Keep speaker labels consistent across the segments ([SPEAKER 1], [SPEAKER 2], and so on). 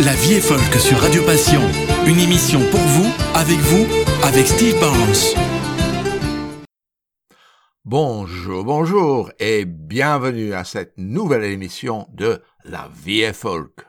[SPEAKER 1] La vie est folk sur Radio Passion. Une émission pour vous, avec vous, avec Steve Barnes.
[SPEAKER 2] Bonjour, bonjour et bienvenue à cette nouvelle émission de La vie est folk.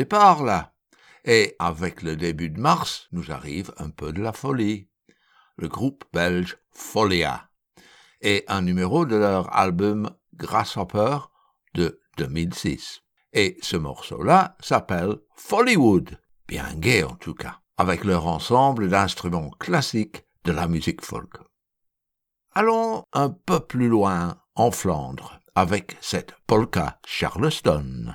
[SPEAKER 2] Départ là. Et avec le début de mars, nous arrive un peu de la folie. Le groupe belge Folia et un numéro de leur album Grasshopper de 2006. Et ce morceau-là s'appelle Follywood, bien gai en tout cas, avec leur ensemble d'instruments classiques de la musique folk. Allons un peu plus loin en Flandre avec cette polka Charleston.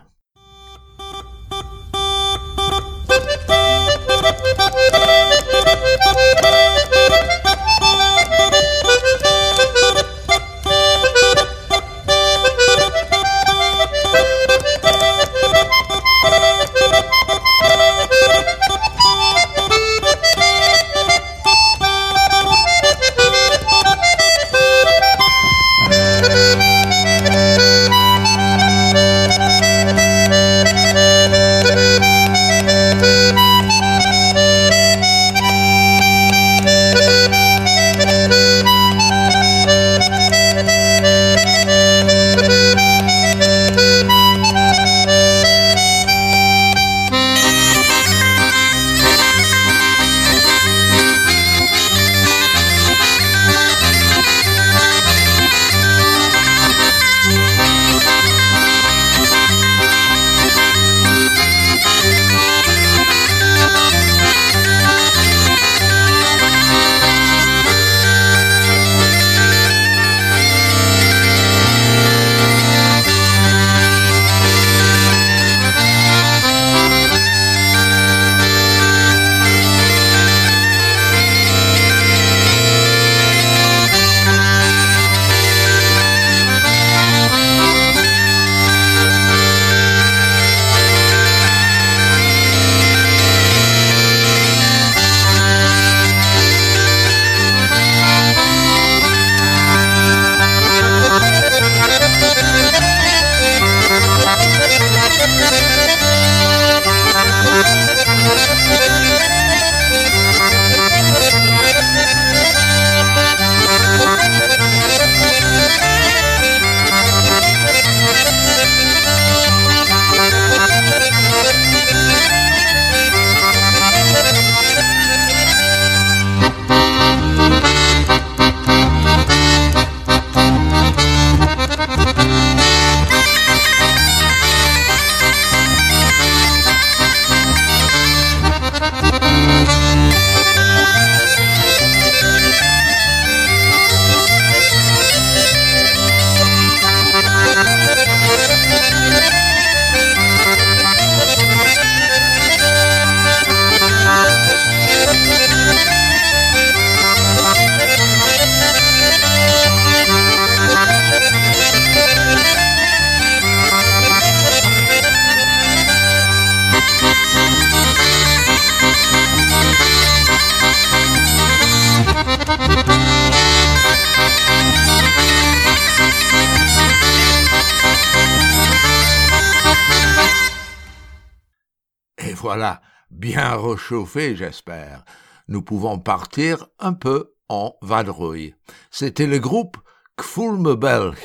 [SPEAKER 2] Bien réchauffés, j'espère. Nous pouvons partir un peu en vadrouille. C'était le groupe Kfulmebelg,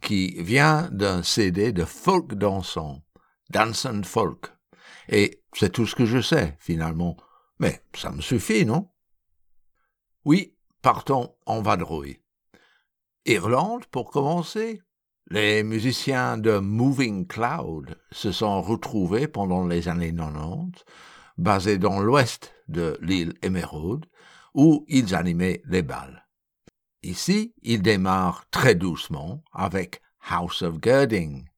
[SPEAKER 2] qui vient d'un CD de folk dansant, Dance and Folk. Et c'est tout ce que je sais, finalement. Mais ça me suffit, non? Oui, partons en vadrouille. Irlande, pour commencer. Les musiciens de Moving Cloud se sont retrouvés pendant les années 90, basés dans l'ouest de l'île Émeraude, où ils animaient les balles. Ici, ils démarrent très doucement avec House of Girding.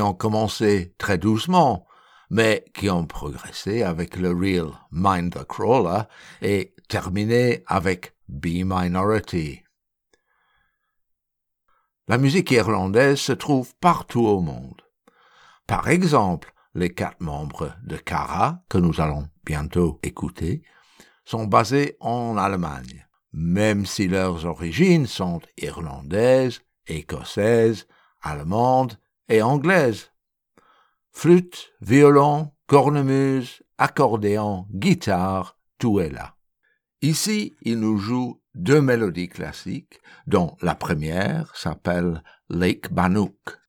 [SPEAKER 2] Ont commencé très doucement, mais qui ont progressé avec le Real Mind the Crawler et terminé avec B Minority. La musique irlandaise se trouve partout au monde. Par exemple, les quatre membres de Cara, que nous allons bientôt écouter, sont basés en Allemagne, même si leurs origines sont irlandaises, écossaises, allemandes et anglaises. Flûte, violon, cornemuse, accordéon, guitare, tout est là. Ici, il nous joue deux mélodies classiques, dont la première s'appelle Lake Bannock.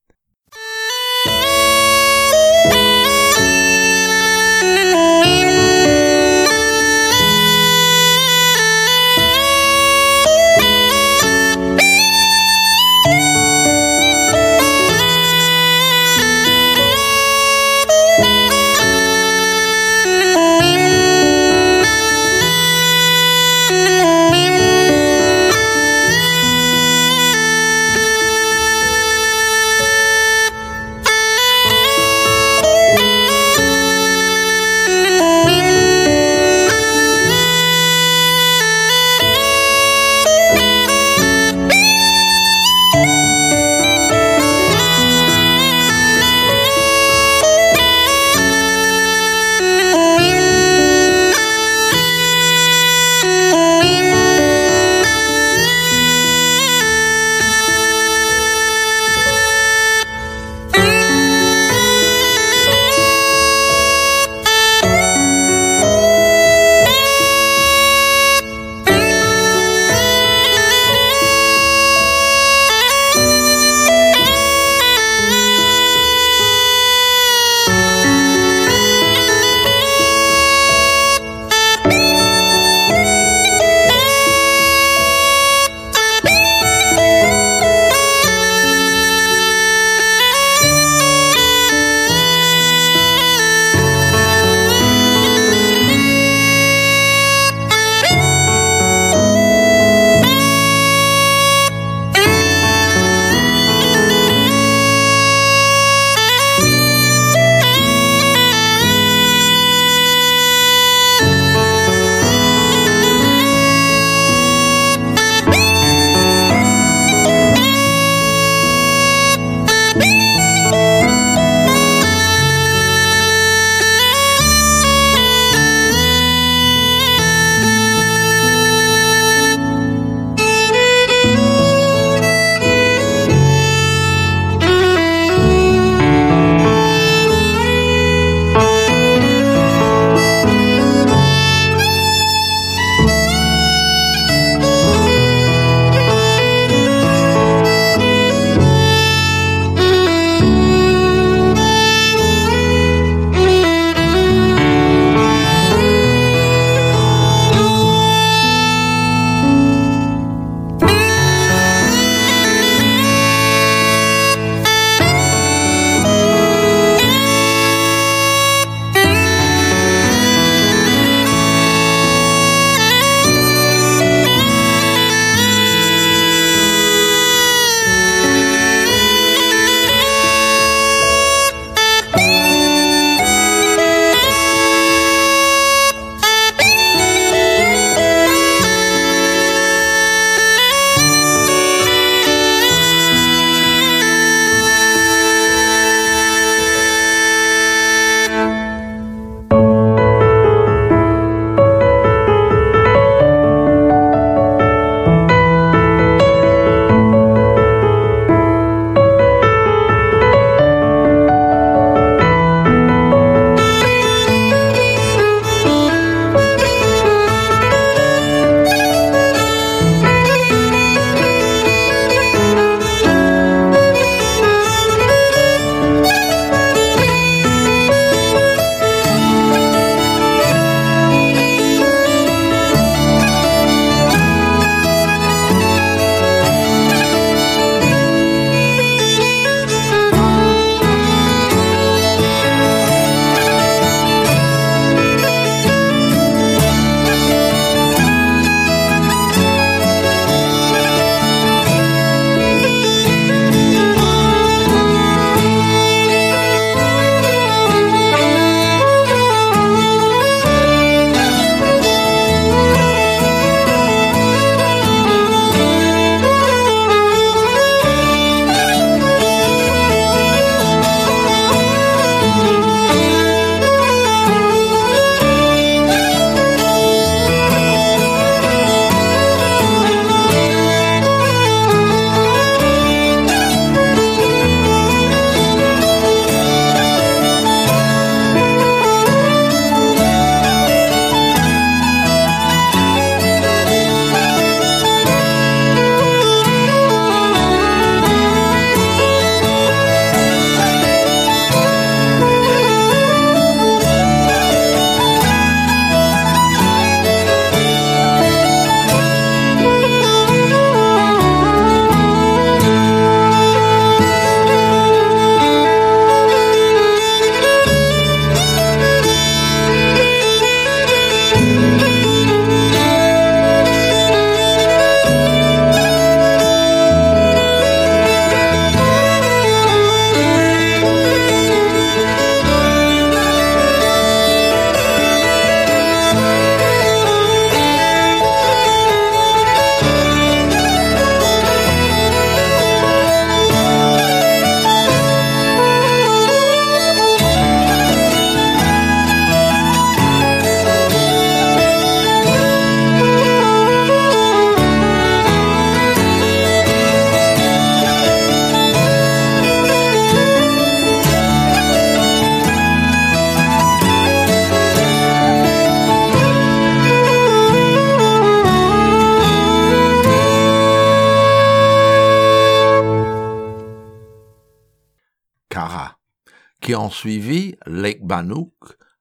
[SPEAKER 2] Qui ont suivi Lake Bannock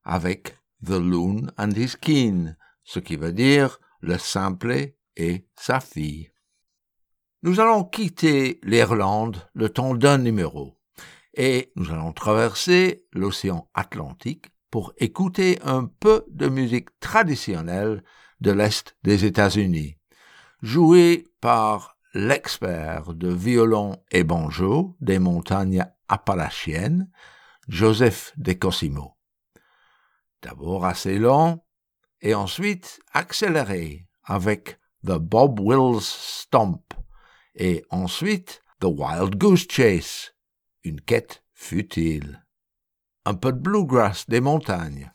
[SPEAKER 2] avec The Loon and His Keen, ce qui veut dire le simple et sa fille. Nous allons quitter l'Irlande le temps d'un numéro et nous allons traverser l'océan Atlantique pour écouter un peu de musique traditionnelle de l'Est des États-Unis, jouée par l'expert de violon et banjo des montagnes appalachiennes, Joseph de Cosimo. D'abord assez lent et ensuite accéléré avec The Bob Wills Stomp et ensuite The Wild Goose Chase, une quête futile. Un peu de bluegrass des montagnes.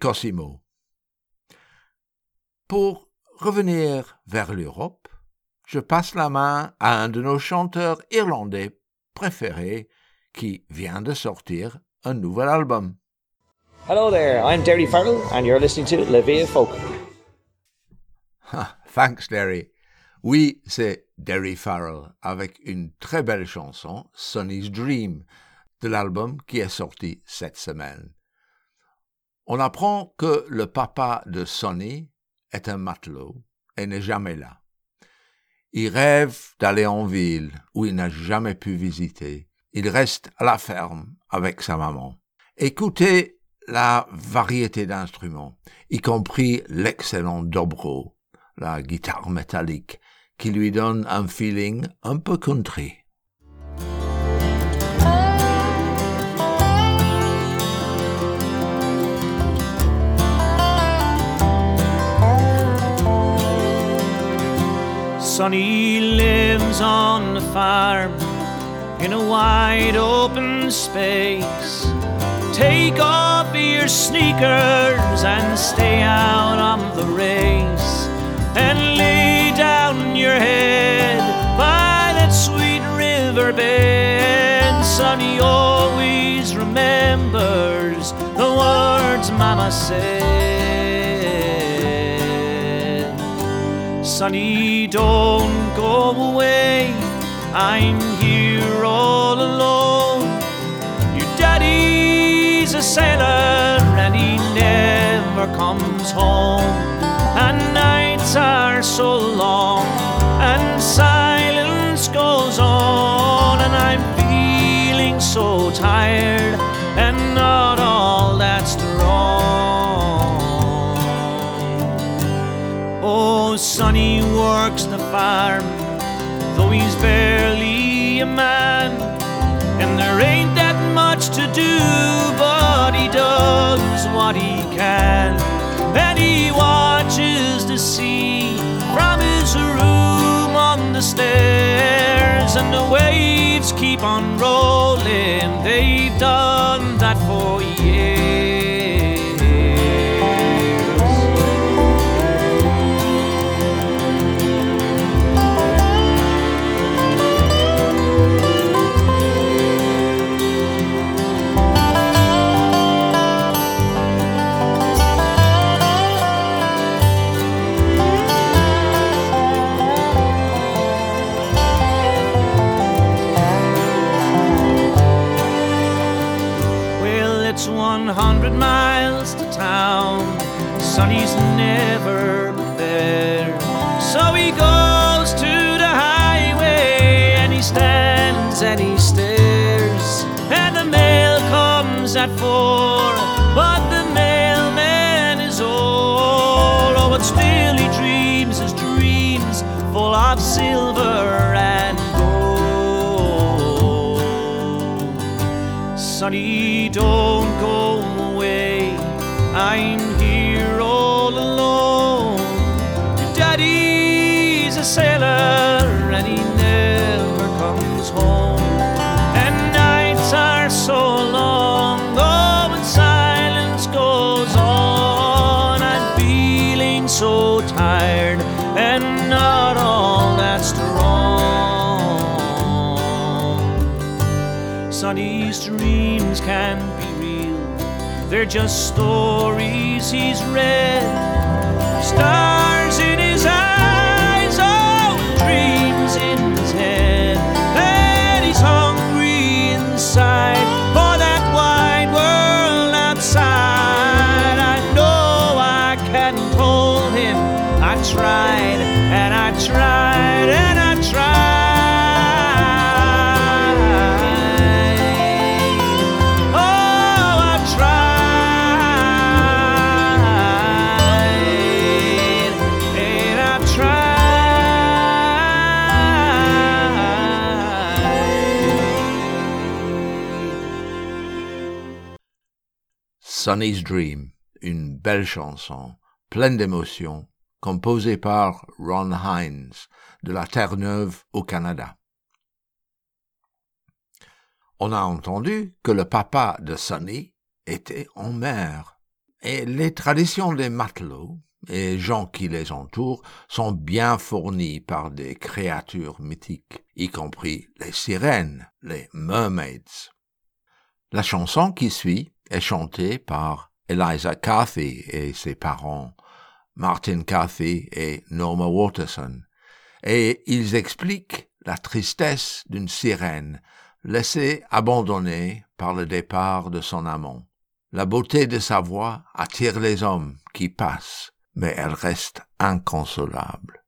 [SPEAKER 2] Cosimo. Pour revenir vers l'Europe, je passe la main à un de nos chanteurs irlandais préférés qui vient de sortir un nouvel album.
[SPEAKER 3] Hello there, I'm Derry Farrell and you're listening to La Vie Folk.
[SPEAKER 2] Thanks, Derry. Oui, c'est Derry Farrell avec une très belle chanson, Sonny's Dream, de l'album qui est sorti cette semaine. On apprend que le papa de Sonny est un matelot et n'est jamais là. Il rêve d'aller en ville où il n'a jamais pu visiter. Il reste à la ferme avec sa maman. Écoutez la variété d'instruments, y compris l'excellent dobro, la guitare métallique, qui lui donne un feeling un peu country.
[SPEAKER 4] Sonny lives on the farm in a wide open space. Take off your sneakers and stay out on the race and lay down your head by that sweet river bed. Sonny always remembers the words Mama said. Sonny, don't go away. I'm here all alone. Your daddy's a sailor and he never comes home. And nights are so long and silence goes on. And I'm feeling so tired and not all Oh, Sonny works the farm, though he's barely a man. And there ain't that much to do, but he does what he can. And he watches the sea from his room on the stairs. And the waves keep on rolling, they've done that for years. Sonny's never there. So he goes to the highway and he stands and he stares. And the mail comes at four, but the mailman is old. Oh, but still he dreams his dreams full of silver and gold. Sonny, don't can't be real, they're just stories he's read. Stars
[SPEAKER 2] Sonny's Dream, une belle chanson, pleine d'émotion, composée par Ron Hines de la Terre-Neuve au Canada. On a entendu que le papa de Sonny était en mer, et les traditions des matelots et gens qui les entourent sont bien fournis par des créatures mythiques, y compris les sirènes, les mermaids. La chanson qui suit est chantée par Eliza Cathy et ses parents, Martin Cathy et Norma Waterson, et ils expliquent la tristesse d'une sirène laissée abandonnée par le départ de son amant. La beauté de sa voix attire les hommes qui passent, mais elle reste inconsolable.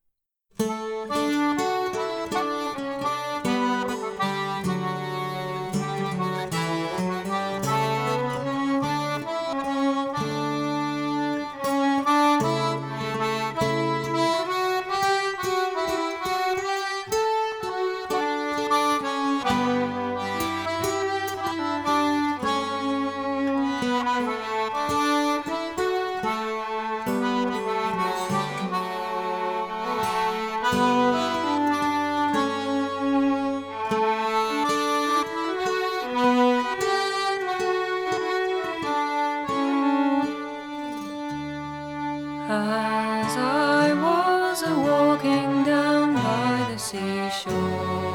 [SPEAKER 5] walking down by the seashore.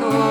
[SPEAKER 5] corazón.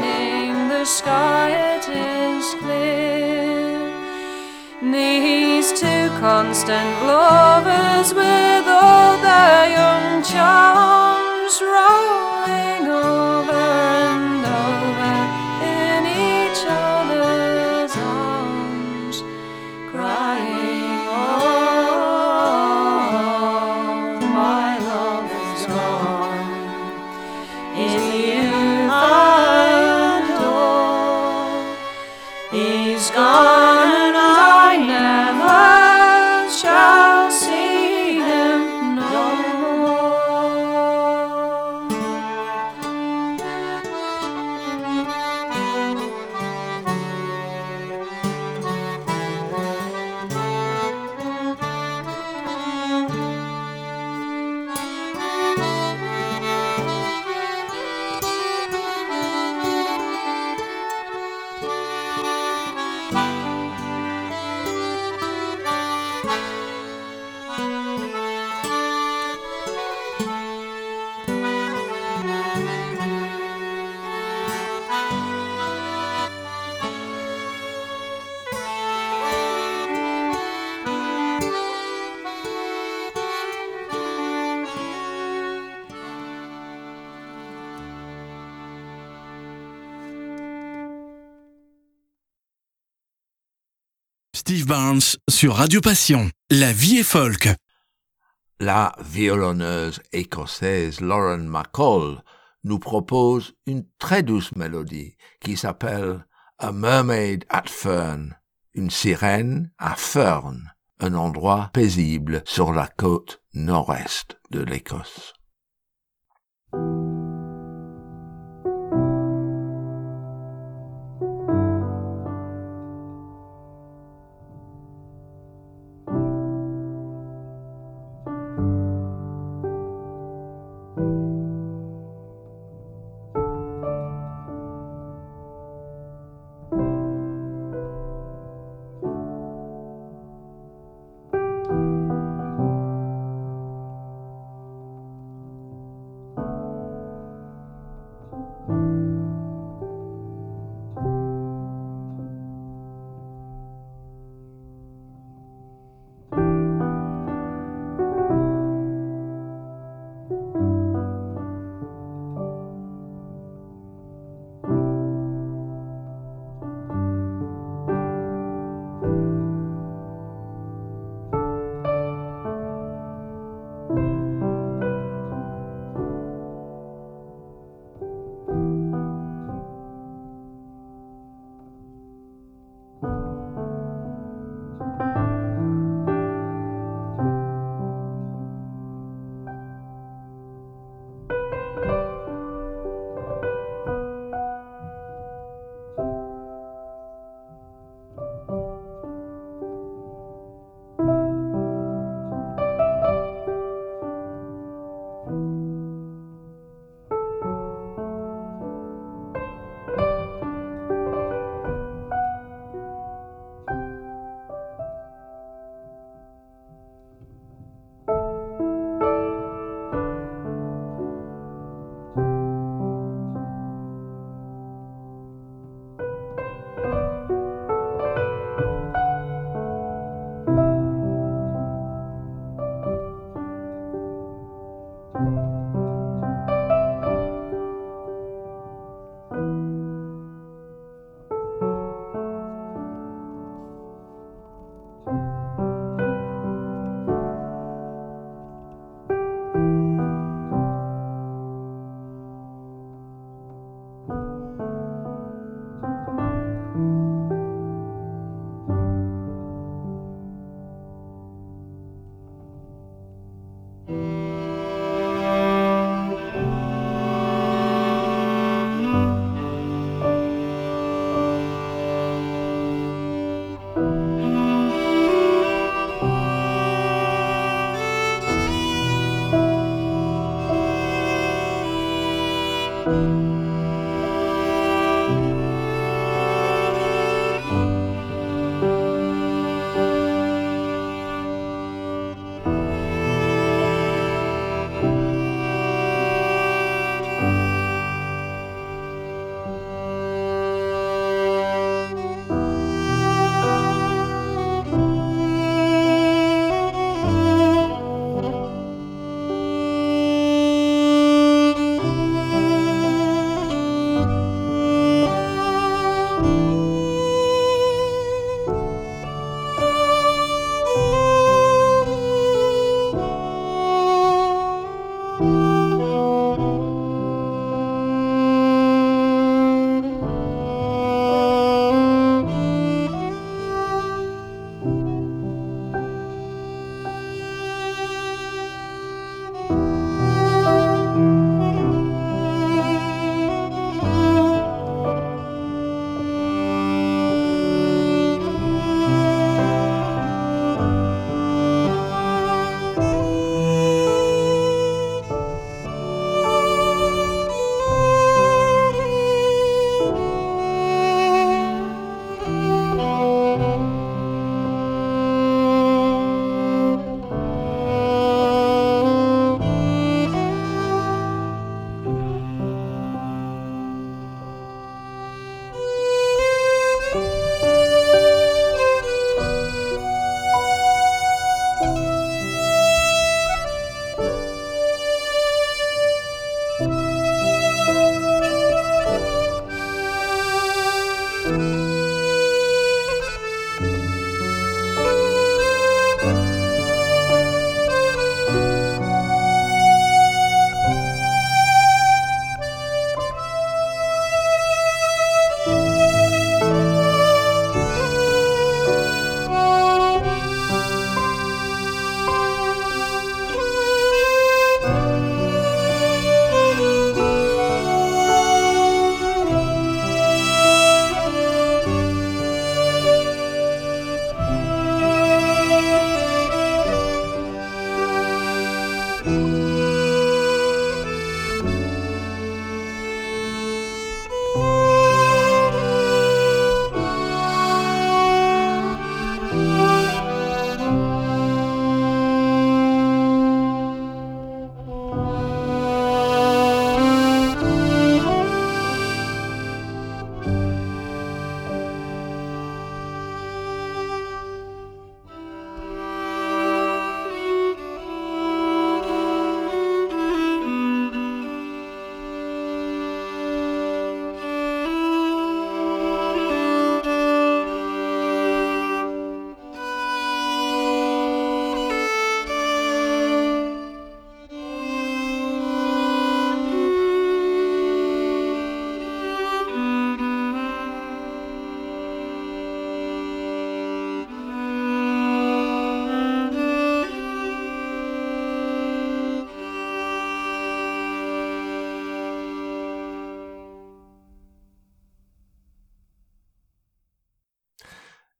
[SPEAKER 5] shining, the sky it is clear. These two constant lovers with all their young
[SPEAKER 1] charm. Sur Radio Passion. La vie est folk.
[SPEAKER 2] La violonneuse écossaise Lauren McCall nous propose une très douce mélodie qui s'appelle A Mermaid at Fern, une sirène à Fern, un endroit paisible sur la côte nord-est de l'Écosse.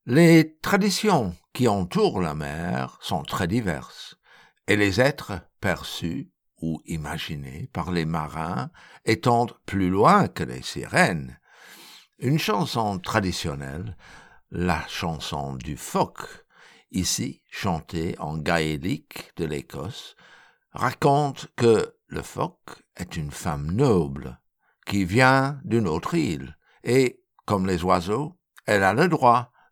[SPEAKER 2] Les traditions qui entourent la mer sont très diverses, et les êtres perçus ou imaginés par les marins étendent plus loin que les sirènes. Une chanson traditionnelle, la chanson du phoque, ici chantée en gaélique de l'Écosse, raconte que le phoque est une femme noble qui vient d'une autre île et, comme les oiseaux, elle a le droit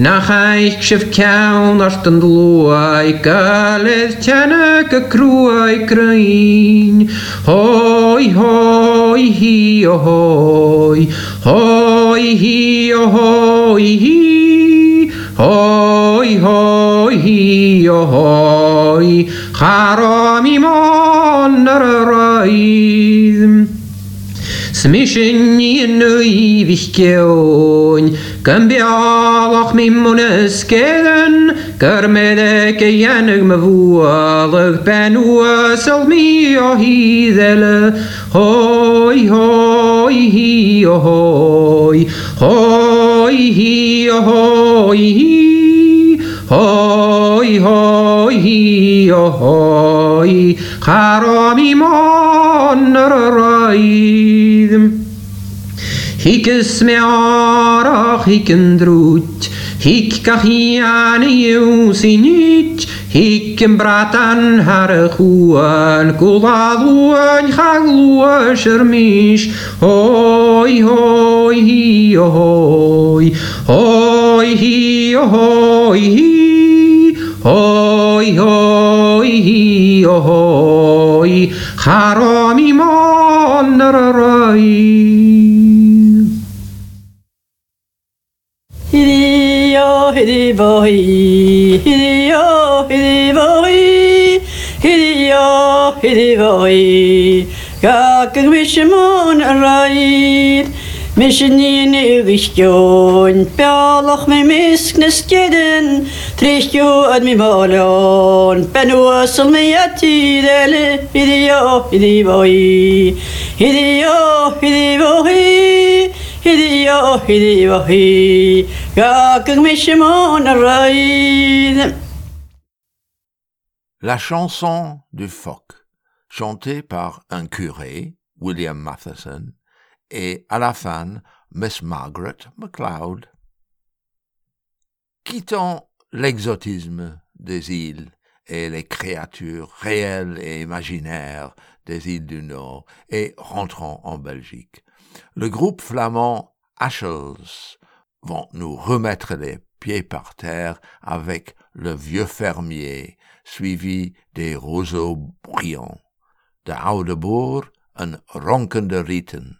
[SPEAKER 6] Na chaich sef cawn ar dyn lwai, galedd tianag y crwai gryn. Hoi, hoi, hi, o hoi, hoi, hi, o hoi, hi. Hoi, hoi, hi, o hoi, Charo mi mon ar y roedd. Smysyn ni yn y fich gewn, Gymbialach mi mwnes geden, gyrmedeg eianag ma fwalag ben sal mi o hiddele. Hoi, hoi, hi o hoi, hoi, hi o hoi, hi. Hoi, hoi, hi o hoi, charo mi mon yr yr Hikes me arach hiken droet. Hik kachian eusinit. Hiken bratan harachuan. Kulaluan chaglua shermish. Hoi oh, oh, hoi hi hoi. Hoi hi oh, hoi hi. Hoi hoi hi hoi. Harami mon rai. hiri
[SPEAKER 7] bori, hiri o, hiri bori, hiri o, hiri bori. Gakig vishimon raid, mishenin ugishkyon, pialach me misknes kedin, trishkyo ad mi malon, penu asal me yatidele, hiri o, hiri bori, hiri o, hiri bori, hiri o, hiri bori.
[SPEAKER 2] La chanson du phoque, chantée par un curé, William Matheson, et à la fin, Miss Margaret MacLeod. Quittons l'exotisme des îles et les créatures réelles et imaginaires des îles du Nord et rentrons en Belgique. Le groupe flamand Ashels vont nous remettre les pieds par terre avec le vieux fermier, suivi des roseaux brillants. De oude boer, een ronkende rieten.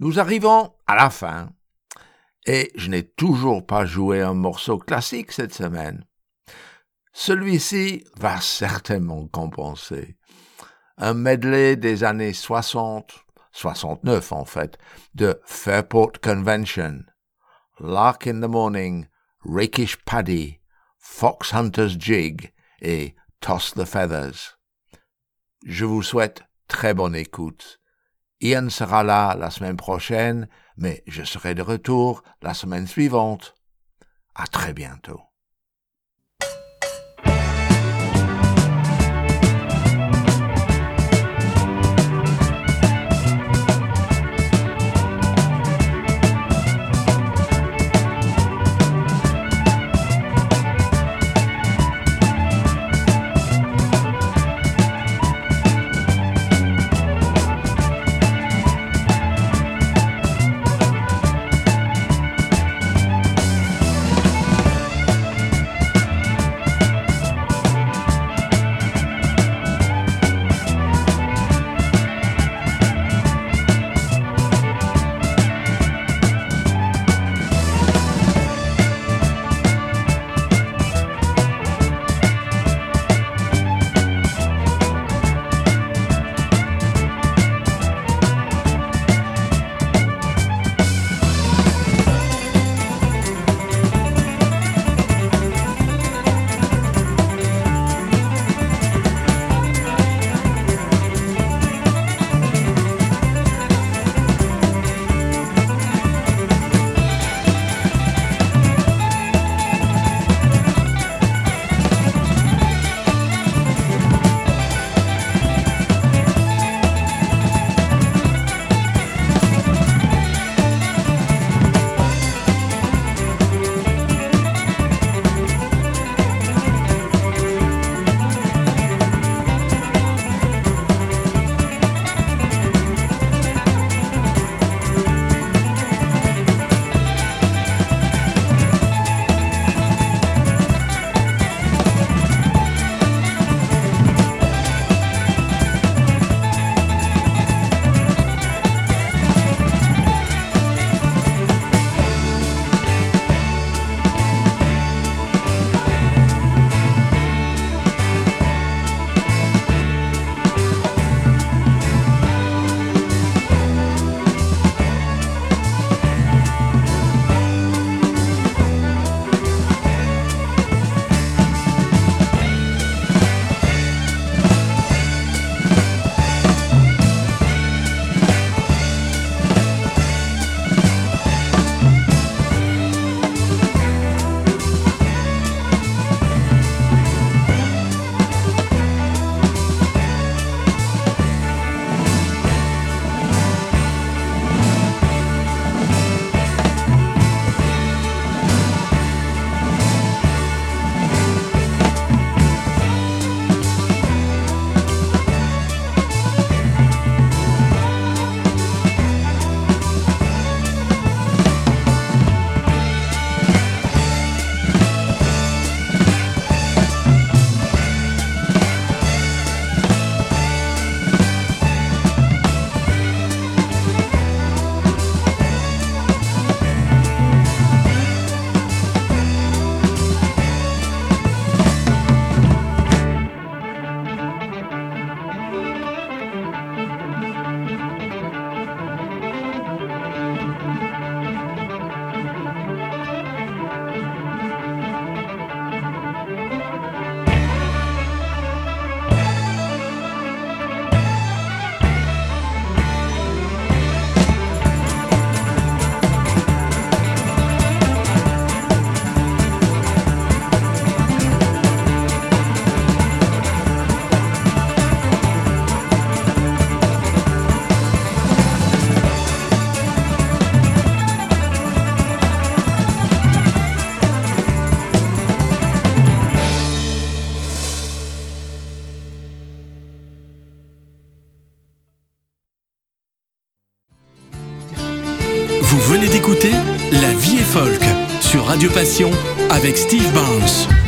[SPEAKER 2] Nous arrivons à la fin et je n'ai toujours pas joué un morceau classique cette semaine. Celui-ci va certainement compenser. Un medley des années 60, 69 en fait, de Fairport Convention, Lark in the Morning, Rakish Paddy, Fox Hunter's Jig et Toss the Feathers. Je vous souhaite très bonne écoute. Ian sera là la semaine prochaine, mais je serai de retour la semaine suivante. À très bientôt.
[SPEAKER 1] Radio Passion avec Steve Barnes.